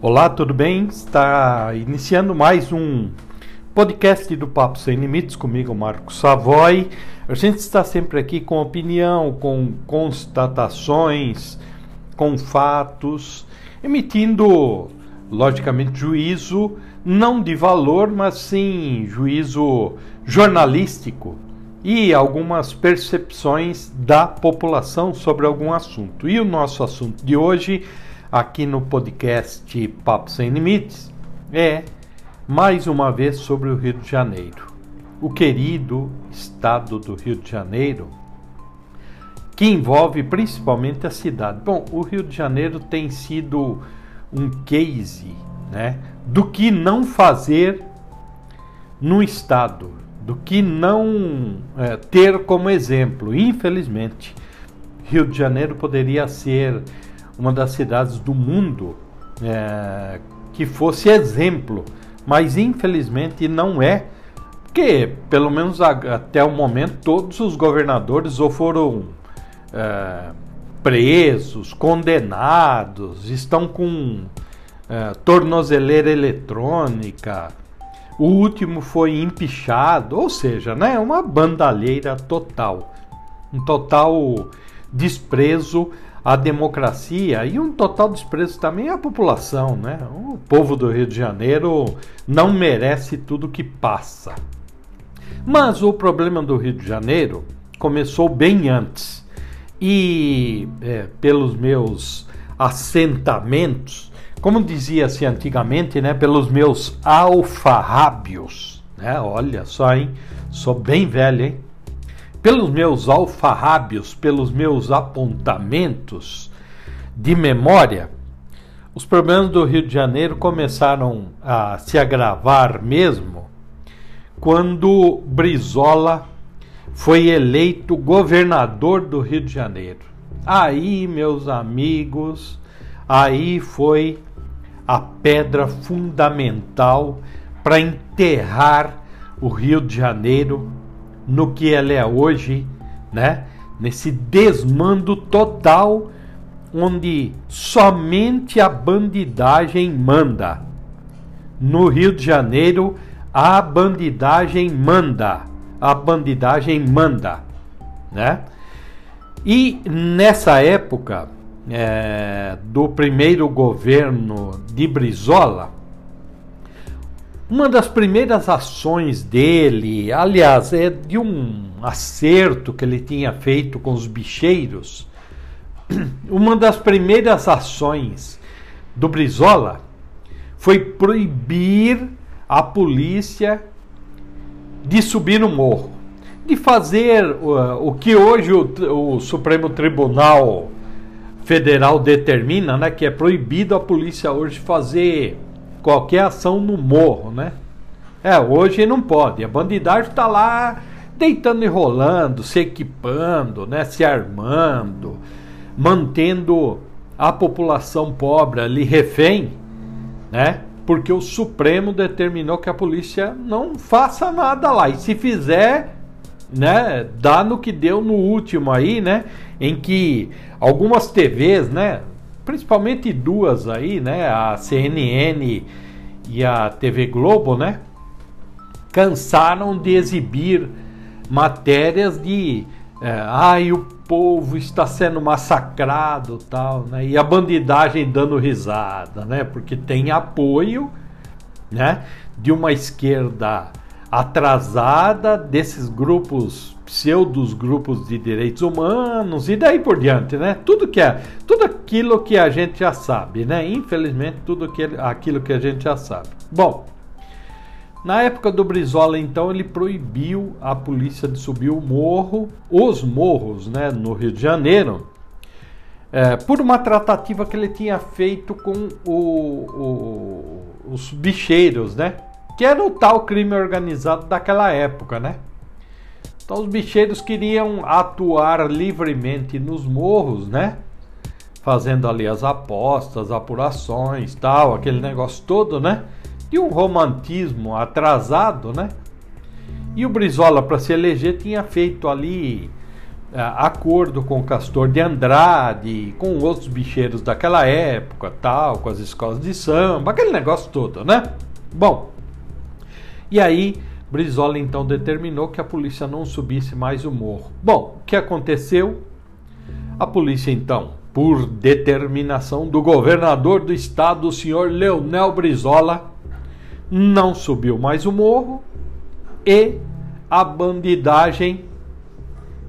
Olá, tudo bem? Está iniciando mais um podcast do Papo Sem Limites comigo, Marco Savoy. A gente está sempre aqui com opinião, com constatações, com fatos, emitindo, logicamente, juízo não de valor, mas sim juízo jornalístico e algumas percepções da população sobre algum assunto. E o nosso assunto de hoje aqui no podcast Papo Sem Limites é mais uma vez sobre o Rio de Janeiro. O querido estado do Rio de Janeiro, que envolve principalmente a cidade. Bom, o Rio de Janeiro tem sido um case né, do que não fazer no estado, do que não é, ter como exemplo. Infelizmente, Rio de Janeiro poderia ser uma das cidades do mundo é, que fosse exemplo, mas infelizmente não é, porque pelo menos até o momento todos os governadores ou foram é, presos, condenados, estão com é, tornozeleira eletrônica. O último foi empichado, ou seja, né, uma bandalheira total, um total desprezo a democracia e um total desprezo também à população, né? O povo do Rio de Janeiro não merece tudo que passa. Mas o problema do Rio de Janeiro começou bem antes e é, pelos meus assentamentos, como dizia-se antigamente, né? Pelos meus alfarrábios, né? Olha só, hein? Sou bem velho, hein? Pelos meus alfarrábios, pelos meus apontamentos de memória, os problemas do Rio de Janeiro começaram a se agravar mesmo quando Brizola foi eleito governador do Rio de Janeiro. Aí, meus amigos, aí foi a pedra fundamental para enterrar o Rio de Janeiro no que ela é hoje, né? Nesse desmando total onde somente a bandidagem manda. No Rio de Janeiro, a bandidagem manda. A bandidagem manda, né? E nessa época é, do primeiro governo de Brizola, uma das primeiras ações dele, aliás, é de um acerto que ele tinha feito com os bicheiros. Uma das primeiras ações do Brizola foi proibir a polícia de subir no morro, de fazer uh, o que hoje o, o, Supremo Tribunal Federal determina, né, que é proibido a polícia hoje fazer qualquer ação no morro, né? É, hoje não pode. A bandidagem está lá deitando e rolando, se equipando, né? Se armando, mantendo a população pobre ali refém, né? Porque o Supremo determinou que a polícia não faça nada lá. E se fizer, né, dá no que deu no último aí, né, em que algumas TVs, né, principalmente duas aí, né? A CNN e a TV Globo, né? Cansaram de exibir matérias de é, ai o povo está sendo massacrado tal né e a bandidagem dando risada né porque tem apoio né de uma esquerda atrasada desses grupos pseudos grupos de direitos humanos e daí por diante, né? Tudo que é, aquilo que a gente já sabe, né? Infelizmente tudo aquilo que a gente já sabe. Bom, na época do Brizola, então, ele proibiu a polícia de subir o morro, os morros, né, no Rio de Janeiro, é, por uma tratativa que ele tinha feito com o, o, os bicheiros, né? que era o tal crime organizado daquela época, né? Então os bicheiros queriam atuar livremente nos morros, né? Fazendo ali as apostas, apurações, tal, aquele negócio todo, né? De um romantismo atrasado, né? E o Brizola, para se eleger, tinha feito ali é, acordo com o Castor de Andrade, com outros bicheiros daquela época, tal, com as escolas de samba, aquele negócio todo, né? Bom, e aí Brizola então determinou que a polícia não subisse mais o morro. Bom, o que aconteceu? A polícia então, por determinação do governador do estado, o senhor Leonel Brizola, não subiu mais o morro e a bandidagem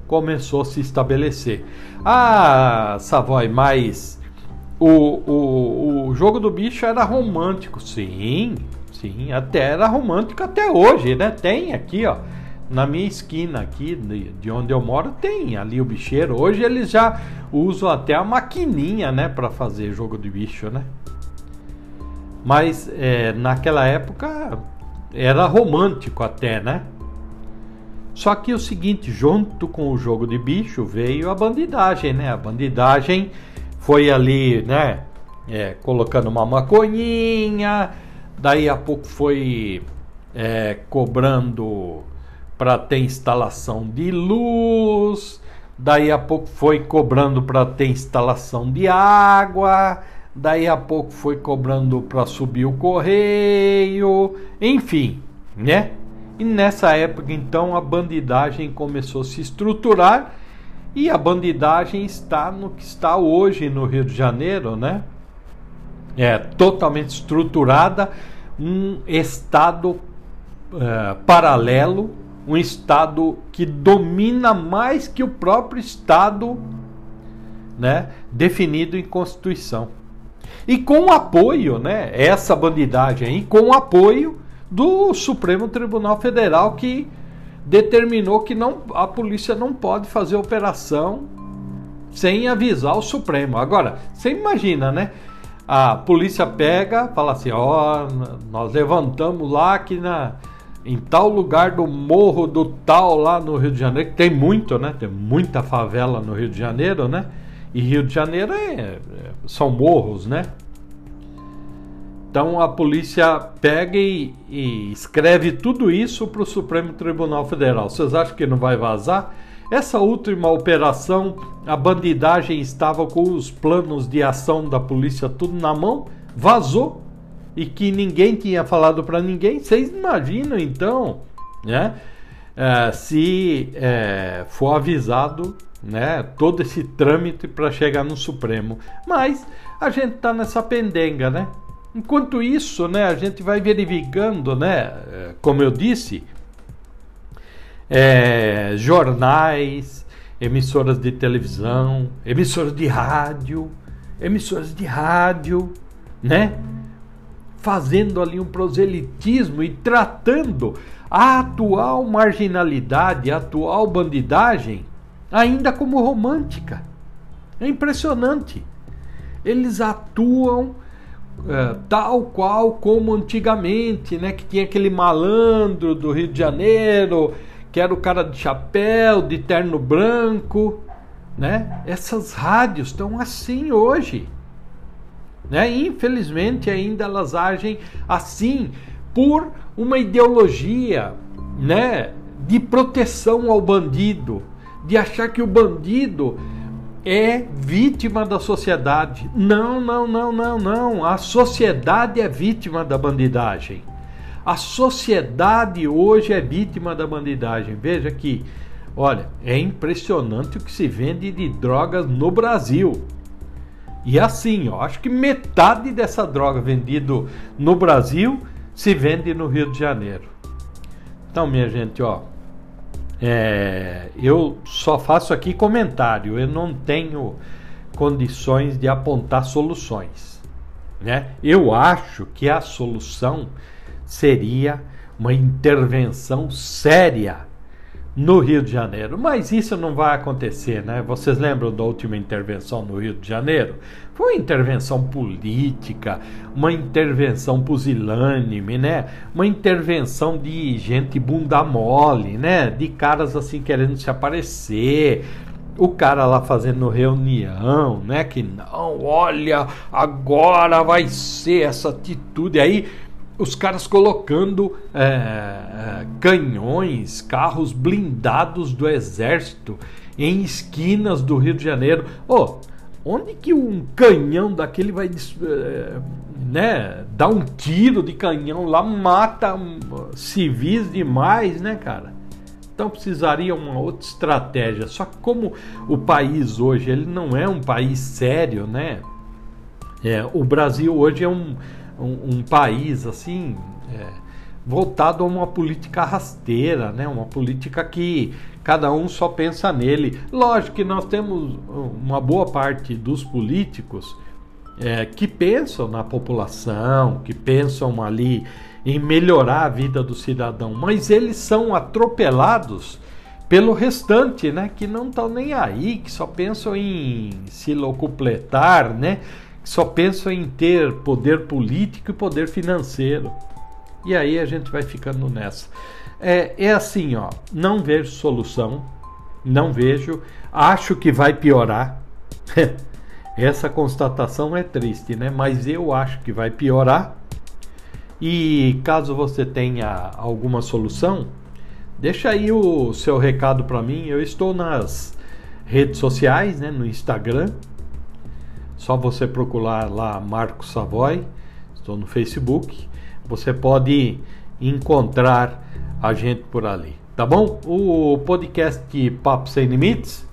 começou a se estabelecer. Ah, Savoy, mas o, o, o jogo do bicho era romântico, sim, sim, até era romântico até hoje, né? Tem aqui, ó, na minha esquina aqui de, de onde eu moro, tem ali o bicheiro. Hoje eles já usam até a maquininha, né, para fazer jogo de bicho, né? Mas é, naquela época era romântico até, né? Só que o seguinte, junto com o jogo de bicho veio a bandidagem, né? A bandidagem foi ali, né? É, colocando uma maconhinha, daí a pouco foi é, cobrando para ter instalação de luz, daí a pouco foi cobrando para ter instalação de água, daí a pouco foi cobrando para subir o correio, enfim, né? E nessa época, então, a bandidagem começou a se estruturar e a bandidagem está no que está hoje no Rio de Janeiro, né? É totalmente estruturada, um estado é, paralelo, um estado que domina mais que o próprio estado, né? Definido em Constituição. E com apoio, né? Essa bandidagem aí, com apoio do Supremo Tribunal Federal que determinou que não, a polícia não pode fazer operação sem avisar o Supremo. Agora, você imagina, né? A polícia pega, fala assim: ó, oh, nós levantamos lá aqui na, em tal lugar do morro do tal lá no Rio de Janeiro, que tem muito, né? Tem muita favela no Rio de Janeiro, né? E Rio de Janeiro é, é são morros, né? Então a polícia pega e, e escreve tudo isso para o Supremo Tribunal Federal. Vocês acham que não vai vazar? Essa última operação, a bandidagem estava com os planos de ação da polícia tudo na mão, vazou e que ninguém tinha falado para ninguém. Vocês imaginam então, né? É, se é, for avisado, né? Todo esse trâmite para chegar no Supremo. Mas a gente está nessa pendenga, né? Enquanto isso, né, a gente vai verificando, né, eh, como eu disse, é, jornais, emissoras de televisão, emissoras de rádio, emissoras de rádio, né, fazendo ali um proselitismo e tratando a atual marginalidade, a atual bandidagem ainda como romântica. É impressionante. Eles atuam é, tal qual como antigamente, né? Que tinha aquele malandro do Rio de Janeiro, que era o cara de chapéu, de terno branco, né? Essas rádios estão assim hoje, né? Infelizmente ainda elas agem assim por uma ideologia, né? De proteção ao bandido, de achar que o bandido é vítima da sociedade. Não, não, não, não, não. A sociedade é vítima da bandidagem. A sociedade hoje é vítima da bandidagem. Veja que, olha, é impressionante o que se vende de drogas no Brasil. E assim, ó, acho que metade dessa droga vendida no Brasil se vende no Rio de Janeiro. Então, minha gente, ó, é, eu só faço aqui comentário, eu não tenho condições de apontar soluções. Né? Eu acho que a solução seria uma intervenção séria no Rio de Janeiro. Mas isso não vai acontecer, né? Vocês lembram da última intervenção no Rio de Janeiro? Foi uma intervenção política, uma intervenção pusilânime, né? Uma intervenção de gente bunda mole, né? De caras assim querendo se aparecer, o cara lá fazendo reunião, né? Que não, olha, agora vai ser essa atitude aí os caras colocando é, é, canhões, carros blindados do exército em esquinas do Rio de Janeiro. Oh, onde que um canhão daquele vai eh, né, dar um tiro de canhão lá, mata civis demais, né, cara? Então precisaria uma outra estratégia. Só que como o país hoje ele não é um país sério, né? É, o Brasil hoje é um, um, um país assim é, voltado a uma política rasteira, né? Uma política que cada um só pensa nele. Lógico que nós temos uma boa parte dos políticos é, que pensam na população, que pensam ali em melhorar a vida do cidadão, mas eles são atropelados pelo restante, né, que não estão nem aí, que só pensam em se locupletar, né, só pensam em ter poder político e poder financeiro. E aí a gente vai ficando nessa. É, é assim, ó, não vejo solução, não vejo, acho que vai piorar. Essa constatação é triste, né? Mas eu acho que vai piorar e caso você tenha alguma solução, deixa aí o seu recado para mim. Eu estou nas redes sociais, né, no Instagram. Só você procurar lá Marco Savoy. Estou no Facebook. Você pode encontrar a gente por ali, tá bom? O podcast Papo Sem Limites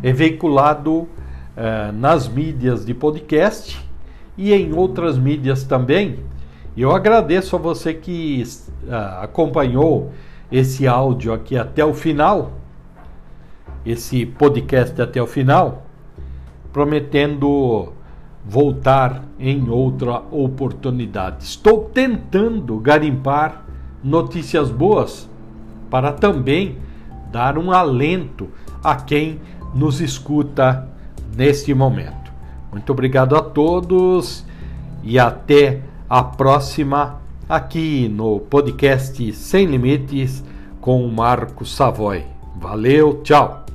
é veiculado eh, nas mídias de podcast e em outras mídias também eu agradeço a você que uh, acompanhou esse áudio aqui até o final, esse podcast até o final, prometendo voltar em outra oportunidade. Estou tentando garimpar notícias boas para também dar um alento a quem nos escuta neste momento. Muito obrigado a todos e até a próxima aqui no podcast Sem Limites com o Marco Savoy. Valeu, tchau!